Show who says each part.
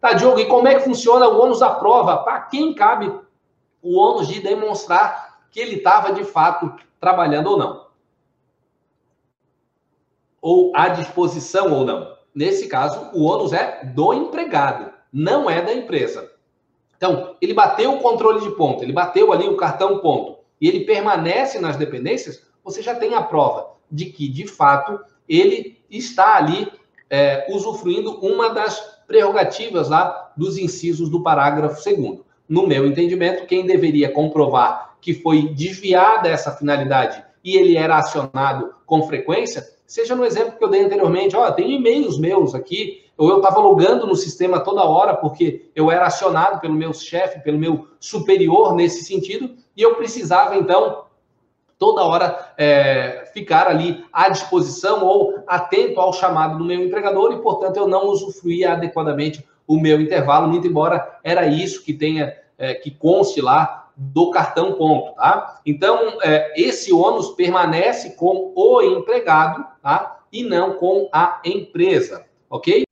Speaker 1: Tá, Diogo, e como é que funciona o ônus da prova? Para quem cabe o ônus de demonstrar que ele estava de fato trabalhando ou não? Ou à disposição ou não? Nesse caso, o ônus é do empregado, não é da empresa. Então, ele bateu o controle de ponto, ele bateu ali o cartão ponto, e ele permanece nas dependências, você já tem a prova de que, de fato, ele está ali é, usufruindo uma das prerrogativas lá dos incisos do parágrafo 2 No meu entendimento, quem deveria comprovar que foi desviada essa finalidade e ele era acionado com frequência, seja no exemplo que eu dei anteriormente, ó, tem e-mails meus aqui, ou eu estava logando no sistema toda hora porque eu era acionado pelo meu chefe, pelo meu superior nesse sentido, e eu precisava então toda hora é, ficar ali à disposição ou atento ao chamado do meu empregador e, portanto, eu não usufruía adequadamente o meu intervalo, muito embora era isso que tenha, é, que conste lá do cartão ponto, tá? Então, é, esse ônus permanece com o empregado, tá? E não com a empresa, ok?